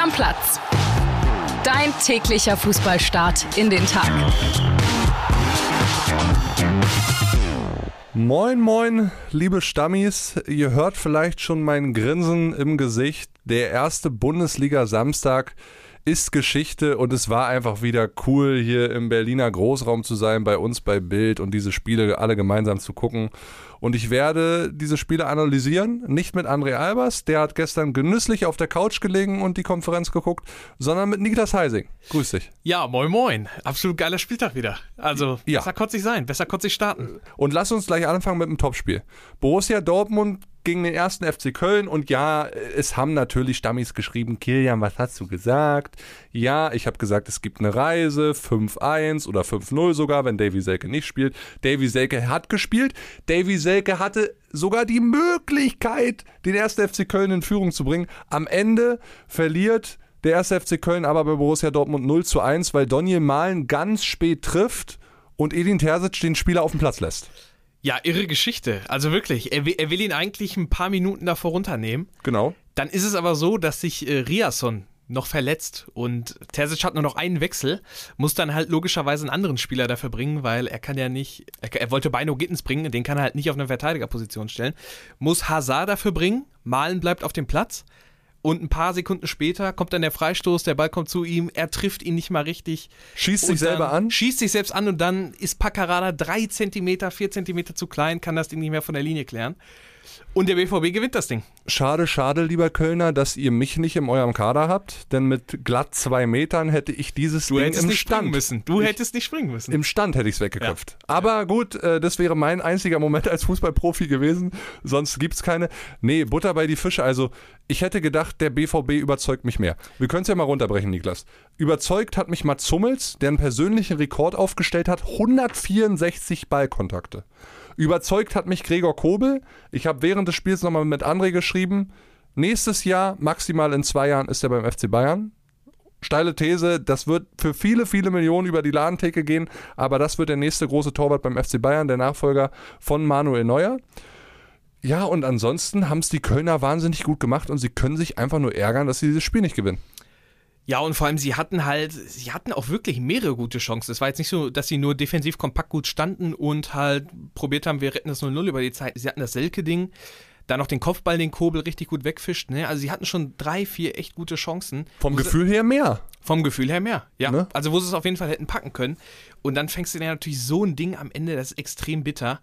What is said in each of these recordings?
Stammplatz. Dein täglicher Fußballstart in den Tag. Moin, moin, liebe Stammis. Ihr hört vielleicht schon mein Grinsen im Gesicht. Der erste Bundesliga-Samstag ist Geschichte und es war einfach wieder cool, hier im Berliner Großraum zu sein, bei uns bei Bild und diese Spiele alle gemeinsam zu gucken. Und ich werde diese Spiele analysieren, nicht mit André Albers, der hat gestern genüsslich auf der Couch gelegen und die Konferenz geguckt, sondern mit Niklas Heising. Grüß dich. Ja, moin moin. Absolut geiler Spieltag wieder. Also, Ja. besser konnte ich sein, besser konnte ich starten. Und lass uns gleich anfangen mit dem Topspiel. Borussia Dortmund gegen den ersten FC Köln und ja, es haben natürlich Stammis geschrieben, Kilian, was hast du gesagt? Ja, ich habe gesagt, es gibt eine Reise, 5-1 oder 5-0 sogar, wenn Davy Selke nicht spielt. Davy Selke hat gespielt. Davy Selke hatte sogar die Möglichkeit, den ersten FC Köln in Führung zu bringen. Am Ende verliert der erste FC Köln aber bei Borussia Dortmund 0 zu 1, weil Daniel Mahlen ganz spät trifft und Edin Terzic den Spieler auf den Platz lässt. Ja, irre Geschichte. Also wirklich, er will, er will ihn eigentlich ein paar Minuten davor runternehmen. Genau. Dann ist es aber so, dass sich äh, Riasson noch verletzt und Terzic hat nur noch einen Wechsel, muss dann halt logischerweise einen anderen Spieler dafür bringen, weil er kann ja nicht, er, er wollte Beino Gittens bringen, den kann er halt nicht auf eine Verteidigerposition stellen, muss Hazard dafür bringen, Malen bleibt auf dem Platz und ein paar Sekunden später kommt dann der Freistoß, der Ball kommt zu ihm, er trifft ihn nicht mal richtig. Schießt sich selber an. Schießt sich selbst an und dann ist Paccarada drei Zentimeter, vier Zentimeter zu klein, kann das Ding nicht mehr von der Linie klären. Und der BVB gewinnt das Ding. Schade, schade, lieber Kölner, dass ihr mich nicht in eurem Kader habt, denn mit glatt zwei Metern hätte ich dieses Du Ding hättest im nicht Stand. springen müssen. Du ich, hättest nicht springen müssen. Im Stand hätte ich es weggeköpft. Aber gut, äh, das wäre mein einziger Moment als Fußballprofi gewesen. Sonst gibt es keine. Nee, Butter bei die Fische. Also, ich hätte gedacht, der BVB überzeugt mich mehr. Wir können es ja mal runterbrechen, Niklas. Überzeugt hat mich Mats Hummels, der einen persönlichen Rekord aufgestellt hat: 164 Ballkontakte. Überzeugt hat mich Gregor Kobel. Ich habe während des Spiels nochmal mit André geschrieben. Nächstes Jahr, maximal in zwei Jahren, ist er beim FC Bayern steile These, das wird für viele, viele Millionen über die Ladentheke gehen, aber das wird der nächste große Torwart beim FC Bayern, der Nachfolger von Manuel Neuer. Ja, und ansonsten haben es die Kölner wahnsinnig gut gemacht und sie können sich einfach nur ärgern, dass sie dieses Spiel nicht gewinnen. Ja, und vor allem, sie hatten halt, sie hatten auch wirklich mehrere gute Chancen. Es war jetzt nicht so, dass sie nur defensiv kompakt gut standen und halt probiert haben, wir retten das 0-0 über die Zeit. Sie hatten das Selke-Ding, dann noch den Kopfball, den Kobel richtig gut wegfischt. Ne? Also sie hatten schon drei, vier echt gute Chancen. Vom Gefühl her mehr. Vom Gefühl her mehr, ja. Ne? Also wo sie es auf jeden Fall hätten packen können. Und dann fängst du dir natürlich so ein Ding am Ende, das ist extrem bitter.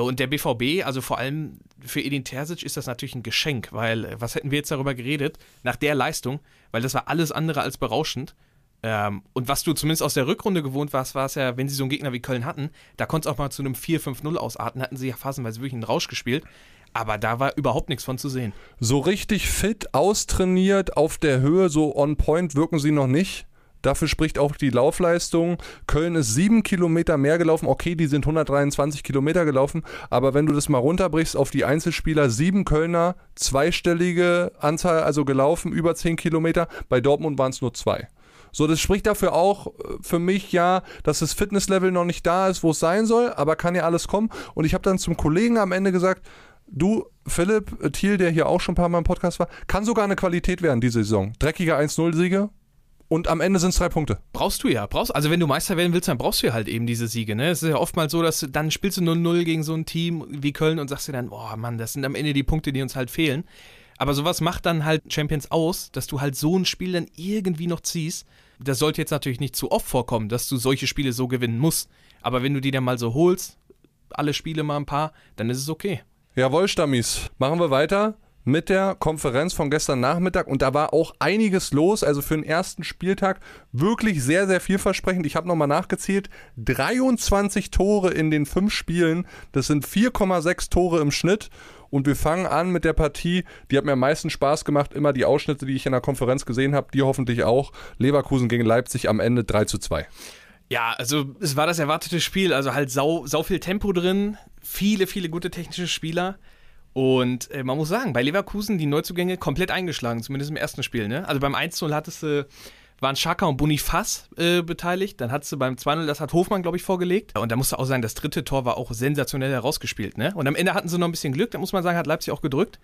Und der BVB, also vor allem für Edin Terzic ist das natürlich ein Geschenk, weil äh, was hätten wir jetzt darüber geredet, nach der Leistung, weil das war alles andere als berauschend. Ähm, und was du zumindest aus der Rückrunde gewohnt warst, war es ja, wenn sie so einen Gegner wie Köln hatten, da konnte es auch mal zu einem 4-5-0 ausarten, hatten sie ja phasenweise wirklich einen Rausch gespielt. Aber da war überhaupt nichts von zu sehen. So richtig fit, austrainiert, auf der Höhe, so on point wirken sie noch nicht. Dafür spricht auch die Laufleistung. Köln ist sieben Kilometer mehr gelaufen. Okay, die sind 123 Kilometer gelaufen. Aber wenn du das mal runterbrichst auf die Einzelspieler, sieben Kölner, zweistellige Anzahl, also gelaufen, über zehn Kilometer. Bei Dortmund waren es nur zwei. So, das spricht dafür auch äh, für mich ja, dass das Fitnesslevel noch nicht da ist, wo es sein soll, aber kann ja alles kommen. Und ich habe dann zum Kollegen am Ende gesagt, du, Philipp äh, Thiel, der hier auch schon ein paar Mal im Podcast war, kann sogar eine Qualität werden diese Saison. Dreckige 1-0-Siege und am Ende sind es drei Punkte. Brauchst du ja, brauchst, also wenn du Meister werden willst, dann brauchst du ja halt eben diese Siege, ne? Es ist ja oftmals so, dass dann spielst du 0-0 gegen so ein Team wie Köln und sagst dir dann, boah Mann, das sind am Ende die Punkte, die uns halt fehlen. Aber sowas macht dann halt Champions aus, dass du halt so ein Spiel dann irgendwie noch ziehst. Das sollte jetzt natürlich nicht zu oft vorkommen, dass du solche Spiele so gewinnen musst. Aber wenn du die dann mal so holst, alle Spiele mal ein paar, dann ist es okay. Jawohl, Stammis. Machen wir weiter mit der Konferenz von gestern Nachmittag und da war auch einiges los. Also für den ersten Spieltag wirklich sehr, sehr vielversprechend. Ich habe nochmal nachgezählt. 23 Tore in den fünf Spielen. Das sind 4,6 Tore im Schnitt. Und wir fangen an mit der Partie, die hat mir am meisten Spaß gemacht. Immer die Ausschnitte, die ich in der Konferenz gesehen habe, die hoffentlich auch. Leverkusen gegen Leipzig am Ende 3 zu 2. Ja, also es war das erwartete Spiel, also halt sau, sau viel Tempo drin, viele, viele gute technische Spieler. Und äh, man muss sagen, bei Leverkusen die Neuzugänge komplett eingeschlagen, zumindest im ersten Spiel. Ne? Also beim 1-0 hattest du, waren Schaka und Bonifaz äh, beteiligt. Dann hattest du beim 2-0, das hat Hofmann, glaube ich, vorgelegt. Und da musste auch sagen, das dritte Tor war auch sensationell herausgespielt. Ne? Und am Ende hatten sie noch ein bisschen Glück, da muss man sagen, hat Leipzig auch gedrückt.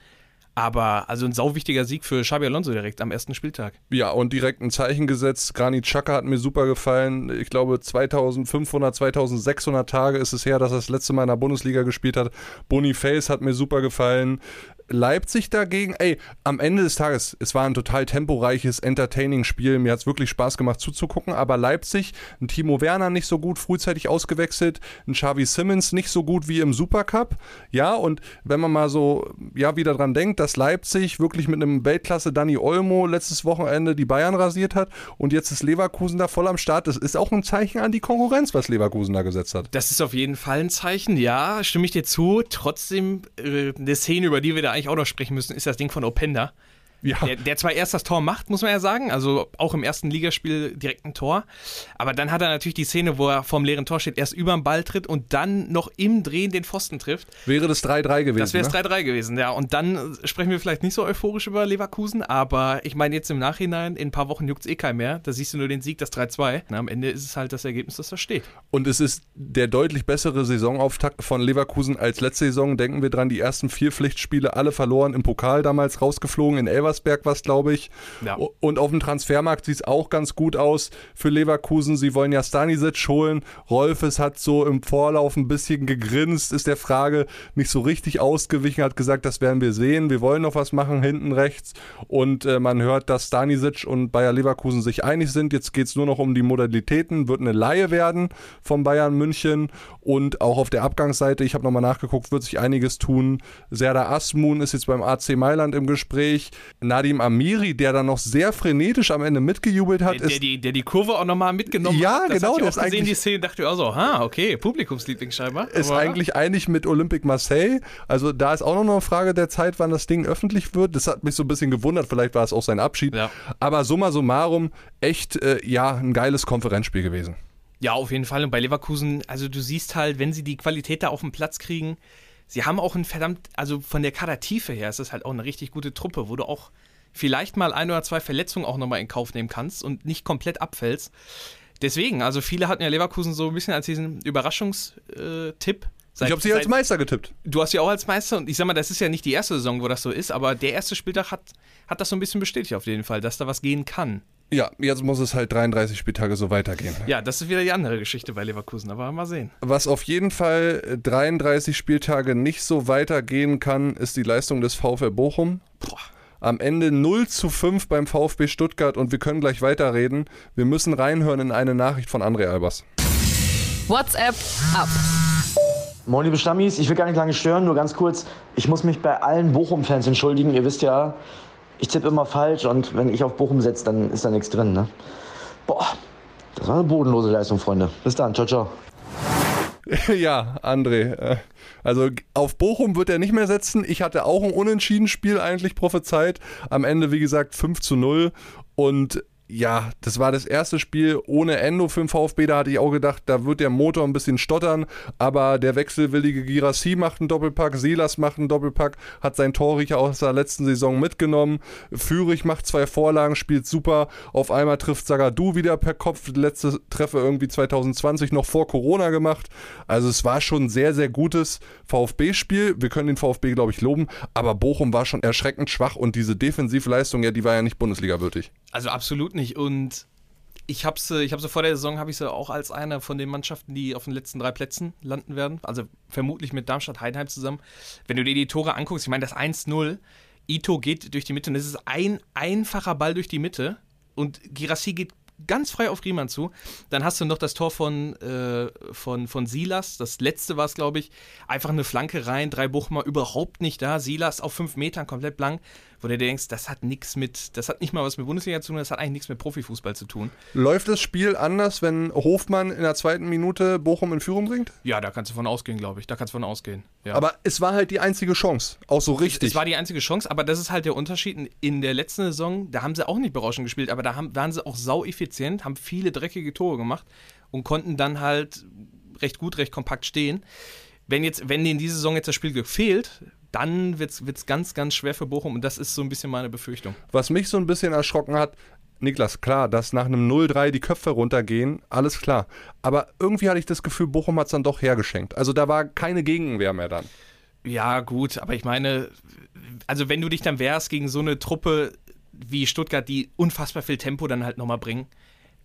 Aber also ein sauwichtiger Sieg für Xabi Alonso direkt am ersten Spieltag. Ja, und direkt ein Zeichen gesetzt. Granit Xhaka hat mir super gefallen. Ich glaube, 2500, 2600 Tage ist es her, dass er das letzte Mal in der Bundesliga gespielt hat. Boniface hat mir super gefallen. Leipzig dagegen, ey, am Ende des Tages, es war ein total temporeiches, entertaining Spiel. Mir hat es wirklich Spaß gemacht zuzugucken. Aber Leipzig, ein Timo Werner nicht so gut, frühzeitig ausgewechselt, ein Xavi Simmons nicht so gut wie im Supercup. Ja, und wenn man mal so, ja, wieder dran denkt, dass Leipzig wirklich mit einem Weltklasse Danny Olmo letztes Wochenende die Bayern rasiert hat und jetzt ist Leverkusen da voll am Start. Das ist auch ein Zeichen an die Konkurrenz, was Leverkusen da gesetzt hat. Das ist auf jeden Fall ein Zeichen, ja, stimme ich dir zu. Trotzdem, äh, eine Szene, über die wir da eigentlich auch noch sprechen müssen, ist das Ding von Openda. Ja. Der, der zwar erst das Tor macht, muss man ja sagen, also auch im ersten Ligaspiel direkt ein Tor, aber dann hat er natürlich die Szene, wo er vorm leeren Tor steht, erst über den Ball tritt und dann noch im Drehen den Pfosten trifft. Wäre das 3-3 gewesen. Das wäre es ne? 3-3 gewesen, ja. Und dann sprechen wir vielleicht nicht so euphorisch über Leverkusen, aber ich meine jetzt im Nachhinein, in ein paar Wochen juckt es eh kein mehr. Da siehst du nur den Sieg, das 3-2. Na, Am Ende ist es halt das Ergebnis, das da steht. Und es ist der deutlich bessere Saisonauftakt von Leverkusen als letzte Saison. Denken wir dran, die ersten vier Pflichtspiele alle verloren, im Pokal damals rausgeflogen, in Elversberg was, glaube ich. Ja. Und auf dem Transfermarkt sieht es auch ganz gut aus für Leverkusen. Sie wollen ja Stanisic holen. Rolfes hat so im Vorlauf ein bisschen gegrinst, ist der Frage nicht so richtig ausgewichen, hat gesagt, das werden wir sehen. Wir wollen noch was machen hinten rechts. Und äh, man hört, dass Stanisic und Bayer Leverkusen sich einig sind. Jetzt geht es nur noch um die Modalitäten. Wird eine Laie werden von Bayern München. Und auch auf der Abgangsseite, ich habe nochmal nachgeguckt, wird sich einiges tun. Serdar Asmun ist jetzt beim AC Mailand im Gespräch. Nadim Amiri, der dann noch sehr frenetisch am Ende mitgejubelt hat, Der, der, ist die, der die Kurve auch nochmal mitgenommen Ja, hat. Das genau, Hat der auch gesehen, die Szene, dachte ich auch so, ha, okay, Publikumsliebling scheinbar. ist Aber- eigentlich einig mit Olympique Marseille. Also da ist auch noch eine Frage der Zeit, wann das Ding öffentlich wird. Das hat mich so ein bisschen gewundert. Vielleicht war es auch sein Abschied. Ja. Aber summa summarum, echt, äh, ja, ein geiles Konferenzspiel gewesen. Ja, auf jeden Fall. Und bei Leverkusen, also du siehst halt, wenn sie die Qualität da auf den Platz kriegen, sie haben auch ein verdammt, also von der Kadertiefe her ist das halt auch eine richtig gute Truppe, wo du auch vielleicht mal ein oder zwei Verletzungen auch nochmal in Kauf nehmen kannst und nicht komplett abfällst. Deswegen, also viele hatten ja Leverkusen so ein bisschen als diesen Überraschungstipp. ich habe sie als Meister getippt. Du hast ja auch als Meister und ich sag mal, das ist ja nicht die erste Saison, wo das so ist, aber der erste Spieltag hat, hat das so ein bisschen bestätigt auf jeden Fall, dass da was gehen kann. Ja, jetzt muss es halt 33 Spieltage so weitergehen. Ja, das ist wieder die andere Geschichte bei Leverkusen, aber mal sehen. Was auf jeden Fall äh, 33 Spieltage nicht so weitergehen kann, ist die Leistung des VfL Bochum. Boah. Am Ende 0 zu 5 beim VfB Stuttgart und wir können gleich weiterreden. Wir müssen reinhören in eine Nachricht von André Albers. WhatsApp ab. Moin liebe Stammis, ich will gar nicht lange stören, nur ganz kurz. Ich muss mich bei allen Bochum-Fans entschuldigen. Ihr wisst ja, ich tippe immer falsch und wenn ich auf Bochum setze, dann ist da nichts drin. Ne? Boah, das war eine bodenlose Leistung, Freunde. Bis dann, ciao, ciao. ja, André. äh, Also auf Bochum wird er nicht mehr setzen. Ich hatte auch ein Unentschieden-Spiel eigentlich prophezeit. Am Ende, wie gesagt, 5 zu 0. Und ja, das war das erste Spiel ohne Endo für den VfB. Da hatte ich auch gedacht, da wird der Motor ein bisschen stottern. Aber der wechselwillige Girassi macht einen Doppelpack, Silas macht einen Doppelpack, hat sein Torriecher aus der letzten Saison mitgenommen. Führig macht zwei Vorlagen, spielt super. Auf einmal trifft Zagadou wieder per Kopf. Letzte Treffer irgendwie 2020 noch vor Corona gemacht. Also es war schon ein sehr, sehr gutes VfB-Spiel. Wir können den VfB, glaube ich, loben. Aber Bochum war schon erschreckend schwach und diese Defensivleistung, ja, die war ja nicht Bundesliga-würdig. Also absolut nicht. Und ich habe sie, ich habe vor der Saison, habe ich sie auch als eine von den Mannschaften, die auf den letzten drei Plätzen landen werden. Also vermutlich mit Darmstadt Heidenheim zusammen. Wenn du dir die Tore anguckst, ich meine, das 1-0, Ito geht durch die Mitte und es ist ein einfacher Ball durch die Mitte und Girassi geht ganz frei auf Riemann zu. Dann hast du noch das Tor von, äh, von, von Silas. Das letzte war es, glaube ich. Einfach eine Flanke rein, drei Buchmer überhaupt nicht da. Silas auf fünf Metern komplett blank, wo du dir denkst, das hat nichts mit, das hat nicht mal was mit Bundesliga zu tun, das hat eigentlich nichts mit Profifußball zu tun. Läuft das Spiel anders, wenn Hofmann in der zweiten Minute Bochum in Führung bringt? Ja, da kannst du von ausgehen, glaube ich. Da kannst du von ausgehen. Ja. Aber es war halt die einzige Chance. Auch so richtig. Es war die einzige Chance, aber das ist halt der Unterschied. In- der letzten Saison, da haben sie auch nicht berauschend gespielt, aber da haben, waren sie auch sau effizient, haben viele dreckige Tore gemacht und konnten dann halt recht gut, recht kompakt stehen. Wenn jetzt, wenn in dieser Saison jetzt das Spielglück fehlt, dann wird es ganz, ganz schwer für Bochum und das ist so ein bisschen meine Befürchtung. Was mich so ein bisschen erschrocken hat, Niklas, klar, dass nach einem 0-3 die Köpfe runtergehen, alles klar. Aber irgendwie hatte ich das Gefühl, Bochum hat es dann doch hergeschenkt. Also da war keine Gegenwehr mehr dann. Ja, gut, aber ich meine, also wenn du dich dann wehrst gegen so eine Truppe wie Stuttgart, die unfassbar viel Tempo dann halt nochmal bringen,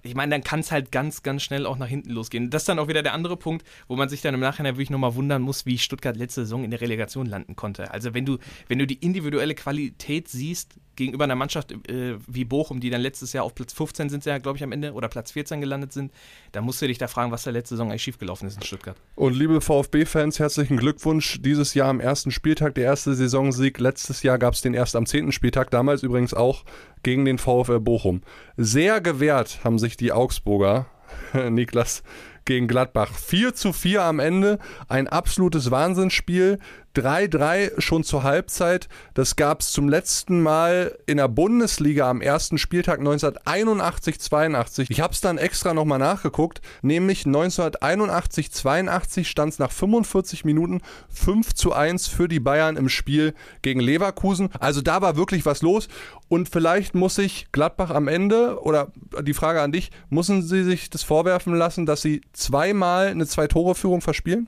ich meine, dann kann es halt ganz, ganz schnell auch nach hinten losgehen. Das ist dann auch wieder der andere Punkt, wo man sich dann im Nachhinein wirklich nochmal wundern muss, wie Stuttgart letzte Saison in der Relegation landen konnte. Also wenn du, wenn du die individuelle Qualität siehst gegenüber einer Mannschaft äh, wie Bochum, die dann letztes Jahr auf Platz 15 sind, ja, glaube ich, am Ende, oder Platz 14 gelandet sind, dann musst du dich da fragen, was da letzte Saison eigentlich schiefgelaufen ist in Stuttgart. Und liebe VfB-Fans, herzlichen Glückwunsch. Dieses Jahr am ersten Spieltag, der erste Saisonsieg. Letztes Jahr gab es den erst am zehnten Spieltag, damals übrigens auch gegen den VfL Bochum. Sehr gewehrt haben sich die Augsburger, Niklas, gegen Gladbach. 4 zu 4 am Ende, ein absolutes Wahnsinnsspiel. 3-3 schon zur Halbzeit. Das gab es zum letzten Mal in der Bundesliga am ersten Spieltag 1981-82. Ich habe es dann extra nochmal nachgeguckt, nämlich 1981-82 stand es nach 45 Minuten 5 zu 1 für die Bayern im Spiel gegen Leverkusen. Also da war wirklich was los. Und vielleicht muss sich Gladbach am Ende, oder die Frage an dich, müssen sie sich das vorwerfen lassen, dass sie zweimal eine Zwei-Tore-Führung verspielen?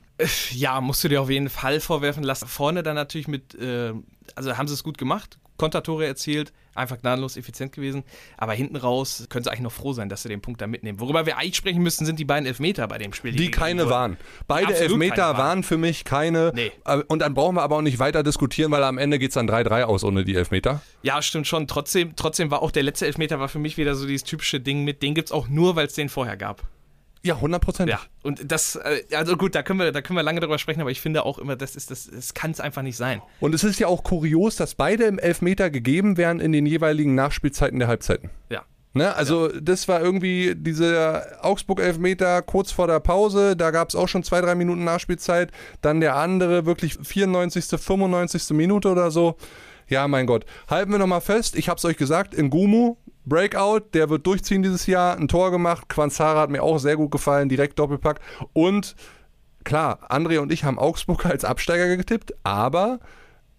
Ja, musst du dir auf jeden Fall vorwerfen lassen. Vorne dann natürlich mit, äh, also haben sie es gut gemacht, Kontertore erzielt, einfach gnadenlos effizient gewesen. Aber hinten raus können sie eigentlich noch froh sein, dass sie den Punkt da mitnehmen. Worüber wir eigentlich sprechen müssen, sind die beiden Elfmeter bei dem Spiel. Die, die keine waren. Beide Absolut Elfmeter waren für mich keine. Nee. Äh, und dann brauchen wir aber auch nicht weiter diskutieren, weil am Ende geht es dann 3-3 aus ohne die Elfmeter. Ja, stimmt schon. Trotzdem, trotzdem war auch der letzte Elfmeter war für mich wieder so dieses typische Ding mit, den gibt es auch nur, weil es den vorher gab. Ja, 100 Prozent. Ja, und das, äh, also gut, da können, wir, da können wir lange drüber sprechen, aber ich finde auch immer, das ist das, das kann es einfach nicht sein. Und es ist ja auch kurios, dass beide im Elfmeter gegeben werden in den jeweiligen Nachspielzeiten der Halbzeiten. Ja. Ne? Also ja. das war irgendwie dieser Augsburg-Elfmeter kurz vor der Pause, da gab es auch schon zwei, drei Minuten Nachspielzeit. Dann der andere wirklich 94., 95. Minute oder so. Ja, mein Gott. Halten wir nochmal fest, ich habe es euch gesagt, in Gumu, Breakout, der wird durchziehen dieses Jahr, ein Tor gemacht. Quanzara hat mir auch sehr gut gefallen, direkt Doppelpack. Und klar, André und ich haben Augsburg als Absteiger getippt, aber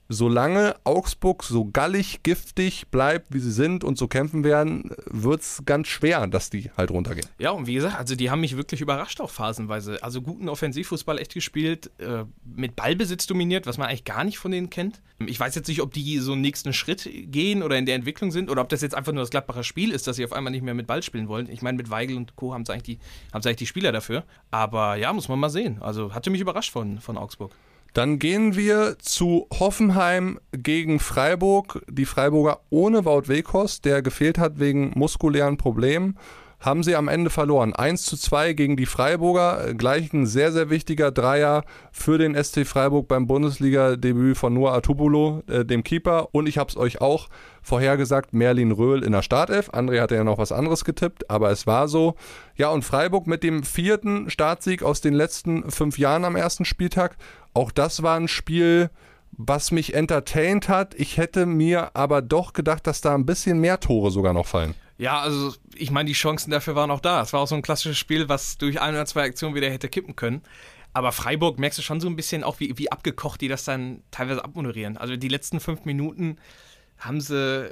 solange Augsburg so gallig, giftig bleibt, wie sie sind und so kämpfen werden, wird es ganz schwer, dass die halt runtergehen. Ja, und wie gesagt, also die haben mich wirklich überrascht auch phasenweise. Also guten Offensivfußball echt gespielt, äh, mit Ballbesitz dominiert, was man eigentlich gar nicht von denen kennt. Ich weiß jetzt nicht, ob die so einen nächsten Schritt gehen oder in der Entwicklung sind oder ob das jetzt einfach nur das Gladbacher Spiel ist, dass sie auf einmal nicht mehr mit Ball spielen wollen. Ich meine, mit Weigel und Co. haben sie eigentlich, die, eigentlich die Spieler dafür. Aber ja, muss man mal sehen. Also hatte mich überrascht von, von Augsburg. Dann gehen wir zu Hoffenheim gegen Freiburg. Die Freiburger ohne Wout Weghorst, der gefehlt hat wegen muskulären Problemen haben sie am Ende verloren. 1 zu 2 gegen die Freiburger. Gleich ein sehr, sehr wichtiger Dreier für den SC Freiburg beim Bundesliga-Debüt von Noah Atubulo, äh, dem Keeper. Und ich habe es euch auch vorhergesagt, Merlin Röhl in der Startelf. André hatte ja noch was anderes getippt, aber es war so. Ja, und Freiburg mit dem vierten Startsieg aus den letzten fünf Jahren am ersten Spieltag. Auch das war ein Spiel, was mich entertained hat. Ich hätte mir aber doch gedacht, dass da ein bisschen mehr Tore sogar noch fallen. Ja, also ich meine, die Chancen dafür waren auch da. Es war auch so ein klassisches Spiel, was durch ein oder zwei Aktionen wieder hätte kippen können. Aber Freiburg merkst du schon so ein bisschen auch, wie, wie abgekocht die das dann teilweise abmoderieren. Also die letzten fünf Minuten haben sie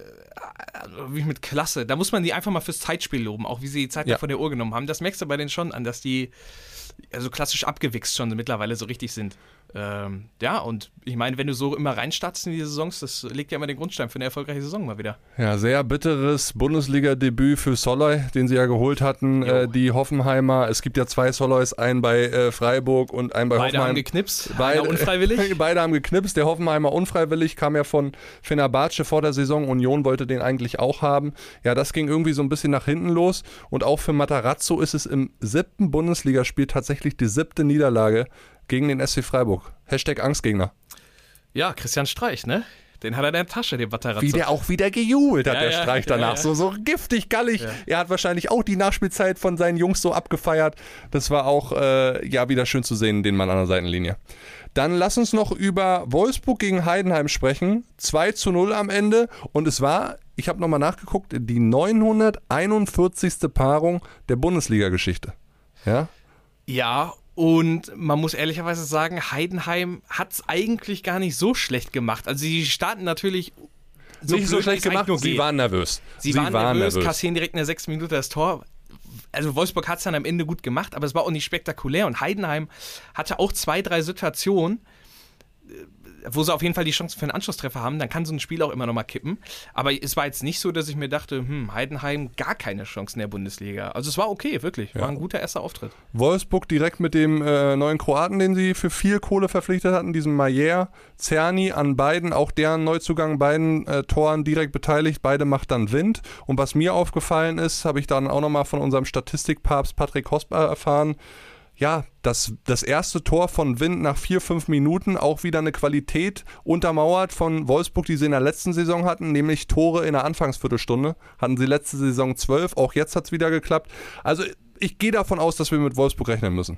also wie mit Klasse. Da muss man die einfach mal fürs Zeitspiel loben, auch wie sie die Zeit ja. von der Uhr genommen haben. Das merkst du bei denen schon an, dass die also klassisch abgewichst schon mittlerweile so richtig sind. Ähm, ja, und ich meine, wenn du so immer reinstartest in die Saisons, das legt ja immer den Grundstein für eine erfolgreiche Saison mal wieder. Ja, sehr bitteres Bundesliga-Debüt für Soloy, den sie ja geholt hatten, äh, die Hoffenheimer. Es gibt ja zwei Soloys, einen bei äh, Freiburg und einen bei beide Hoffenheim. Beide haben geknipst, beide unfreiwillig. beide haben geknipst. Der Hoffenheimer unfreiwillig kam ja von Fenerbahce vor der Saison. Union wollte den eigentlich auch haben. Ja, das ging irgendwie so ein bisschen nach hinten los. Und auch für Matarazzo ist es im siebten Bundesligaspiel tatsächlich die siebte Niederlage gegen den SC Freiburg. Hashtag Angstgegner. Ja, Christian Streich, ne? Den hat er in der Tasche, den Batterazzo. Wie der auch wieder gejubelt hat, ja, der ja, Streich danach. Ja, so, so giftig, gallig. Er hat wahrscheinlich auch die Nachspielzeit von seinen Jungs so abgefeiert. Das war auch, äh, ja, wieder schön zu sehen, den Mann an der Seitenlinie. Dann lass uns noch über Wolfsburg gegen Heidenheim sprechen. 2 zu 0 am Ende. Und es war, ich habe nochmal nachgeguckt, die 941. Paarung der Bundesliga-Geschichte. Ja? Ja, und man muss ehrlicherweise sagen, Heidenheim hat es eigentlich gar nicht so schlecht gemacht. Also sie starten natürlich so nicht so schlecht gemacht, sie geht. waren nervös. Sie, sie waren, waren, nervös, kassieren direkt in der sechsten Minute das Tor. Also Wolfsburg hat es dann am Ende gut gemacht, aber es war auch nicht spektakulär. Und Heidenheim hatte auch zwei, drei Situationen, wo sie auf jeden Fall die Chance für einen Anschlusstreffer haben, dann kann so ein Spiel auch immer noch mal kippen. Aber es war jetzt nicht so, dass ich mir dachte, hm, Heidenheim gar keine Chance in der Bundesliga. Also es war okay, wirklich. War ein guter erster Auftritt. Wolfsburg direkt mit dem äh, neuen Kroaten, den sie für viel Kohle verpflichtet hatten, diesem Mayer, Zerni, an beiden, auch deren Neuzugang, beiden äh, Toren direkt beteiligt. Beide macht dann Wind. Und was mir aufgefallen ist, habe ich dann auch nochmal von unserem Statistikpapst Patrick Hosper erfahren, ja, das, das erste Tor von Wind nach vier, fünf Minuten auch wieder eine Qualität untermauert von Wolfsburg, die sie in der letzten Saison hatten, nämlich Tore in der Anfangsviertelstunde. Hatten sie letzte Saison zwölf, auch jetzt hat es wieder geklappt. Also ich gehe davon aus, dass wir mit Wolfsburg rechnen müssen.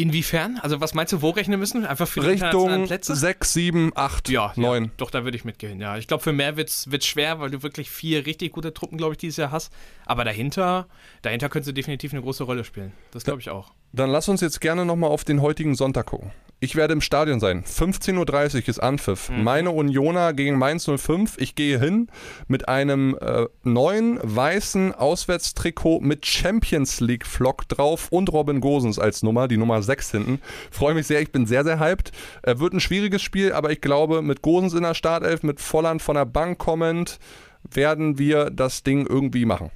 Inwiefern? Also was meinst du, wo rechnen müssen? Einfach für die Richtung Plätze? 6, 7, 8, Ja, 9. Ja, doch, da würde ich mitgehen. Ja, ich glaube, für mehr wird es schwer, weil du wirklich vier richtig gute Truppen, glaube ich, dieses Jahr hast. Aber dahinter, dahinter können sie definitiv eine große Rolle spielen. Das glaube ich auch. Dann lass uns jetzt gerne nochmal auf den heutigen Sonntag gucken. Ich werde im Stadion sein. 15.30 Uhr ist Anpfiff. Meine Unioner gegen Mainz 05. Ich gehe hin mit einem äh, neuen weißen Auswärtstrikot mit Champions League Flock drauf und Robin Gosens als Nummer, die Nummer 6 hinten. Freue mich sehr, ich bin sehr, sehr hyped. Äh, wird ein schwieriges Spiel, aber ich glaube, mit Gosens in der Startelf, mit Volland von der Bank kommend, werden wir das Ding irgendwie machen.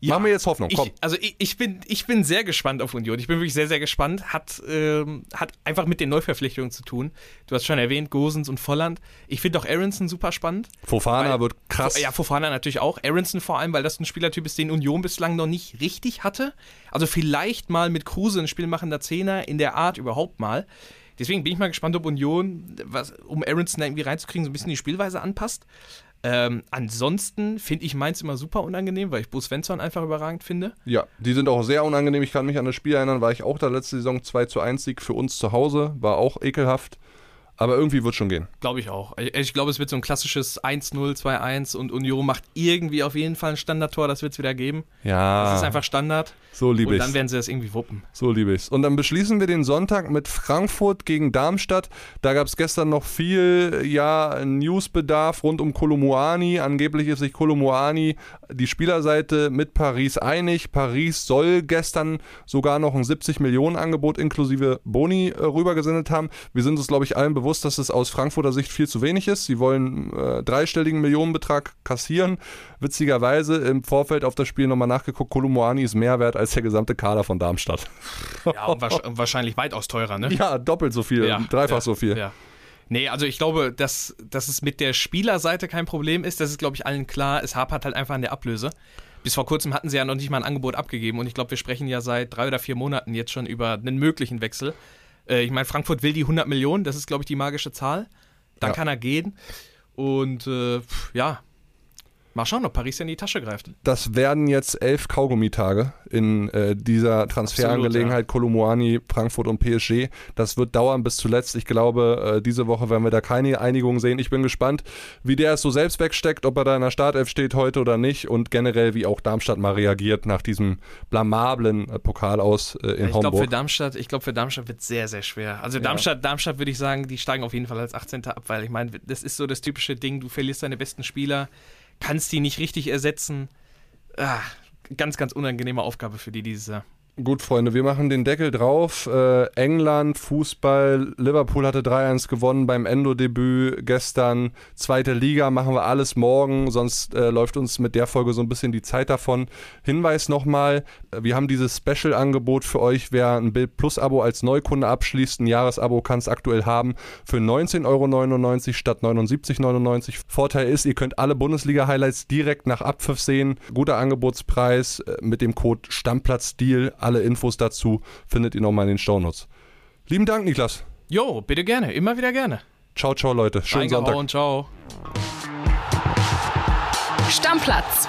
Machen wir jetzt Hoffnung, komm. Ich, also ich, ich, bin, ich bin sehr gespannt auf Union. Ich bin wirklich sehr, sehr gespannt. Hat, ähm, hat einfach mit den Neuverpflichtungen zu tun. Du hast schon erwähnt, Gosens und Volland. Ich finde auch Aronson super spannend. Fofana Weil- wird krass. Ja, Fofana natürlich auch. Aronson vor allem, weil das ein Spielertyp ist, den Union bislang noch nicht richtig hatte. Also vielleicht mal mit Kruse ein spielmachender Zehner in der Art überhaupt mal. Deswegen bin ich mal gespannt, ob Union, was, um Aronson da irgendwie reinzukriegen, so ein bisschen die Spielweise anpasst. Ähm, ansonsten finde ich Mainz immer super unangenehm, weil ich Bo Svensson einfach überragend finde. Ja, die sind auch sehr unangenehm. Ich kann mich an das Spiel erinnern, war ich auch da letzte Saison 2 zu 1 Sieg für uns zu Hause. War auch ekelhaft. Aber irgendwie wird schon gehen. Glaube ich auch. Ich, ich glaube, es wird so ein klassisches 1-0, 2-1 und Union macht irgendwie auf jeden Fall ein Standardtor, das wird es wieder geben. Ja, Das ist einfach Standard. so liebe Und ich's. dann werden sie das irgendwie wuppen. So liebe ich's. Und dann beschließen wir den Sonntag mit Frankfurt gegen Darmstadt. Da gab es gestern noch viel ja, Newsbedarf rund um Kolomuani. Angeblich ist sich Kolomuani die Spielerseite mit Paris einig. Paris soll gestern sogar noch ein 70 Millionen Angebot inklusive Boni äh, rübergesendet haben. Wir sind uns, glaube ich, allen bewusst, dass es aus Frankfurter Sicht viel zu wenig ist. Sie wollen äh, dreistelligen Millionenbetrag kassieren. Witzigerweise im Vorfeld auf das Spiel nochmal nachgeguckt, Kolomuani ist mehr wert als der gesamte Kader von Darmstadt. Ja, und und wahrscheinlich weitaus teurer, ne? Ja, doppelt so viel, dreifach ja, so viel. Ja. Nee, also ich glaube, dass, dass es mit der Spielerseite kein Problem ist. Das ist, glaube ich, allen klar. Es hapert halt einfach an der Ablöse. Bis vor kurzem hatten sie ja noch nicht mal ein Angebot abgegeben und ich glaube, wir sprechen ja seit drei oder vier Monaten jetzt schon über einen möglichen Wechsel. Äh, ich meine, Frankfurt will die 100 Millionen, das ist, glaube ich, die magische Zahl. Dann Ja. kann er gehen. Und äh, ja, mal schauen, ob Paris in die Tasche greift. Das werden jetzt elf Kaugummitage in äh, dieser Transferangelegenheit Kolomuani, Frankfurt und PSG. Das wird dauern bis zuletzt. Ich glaube, äh, diese Woche werden wir da keine Einigung sehen. Ich bin gespannt, wie der es so selbst wegsteckt, ob er da in der Startelf steht heute oder nicht und generell, wie auch Darmstadt mal reagiert nach diesem blamablen äh, Pokal aus äh, in ich glaube, für Homburg. Darmstadt, ich glaube, für Darmstadt wird sehr, sehr schwer. Also Darmstadt, Darmstadt würde ich sagen, die steigen auf jeden Fall als 18. ab, weil ich meine, das ist so das typische Ding, du verlierst deine besten Spieler, kannst die nicht richtig ersetzen. Ah, ganz, ganz unangenehme Aufgabe für die dieses Jahr. Gut, Freunde, wir machen den Deckel drauf. Äh, England, Fußball, Liverpool hatte 3-1 gewonnen beim Endo-Debüt gestern. Zweite Liga machen wir alles morgen, sonst äh, läuft uns mit der Folge so ein bisschen die Zeit davon. Hinweis nochmal, wir haben dieses Special-Angebot für euch. Wer ein Bild Plus-Abo als Neukunde abschließt, ein Jahresabo kann es aktuell haben für 19,99 Euro statt 79,99 Euro. Vorteil ist, ihr könnt alle Bundesliga-Highlights direkt nach Abpfiff sehen. Guter Angebotspreis äh, mit dem Code Stammplatz-Deal. Alle Infos dazu findet ihr nochmal in den Shownotes. Lieben Dank, Niklas. Jo, bitte gerne, immer wieder gerne. Ciao, ciao, Leute. Schönen Sonntag. Reingehauen, ciao. Stammplatz.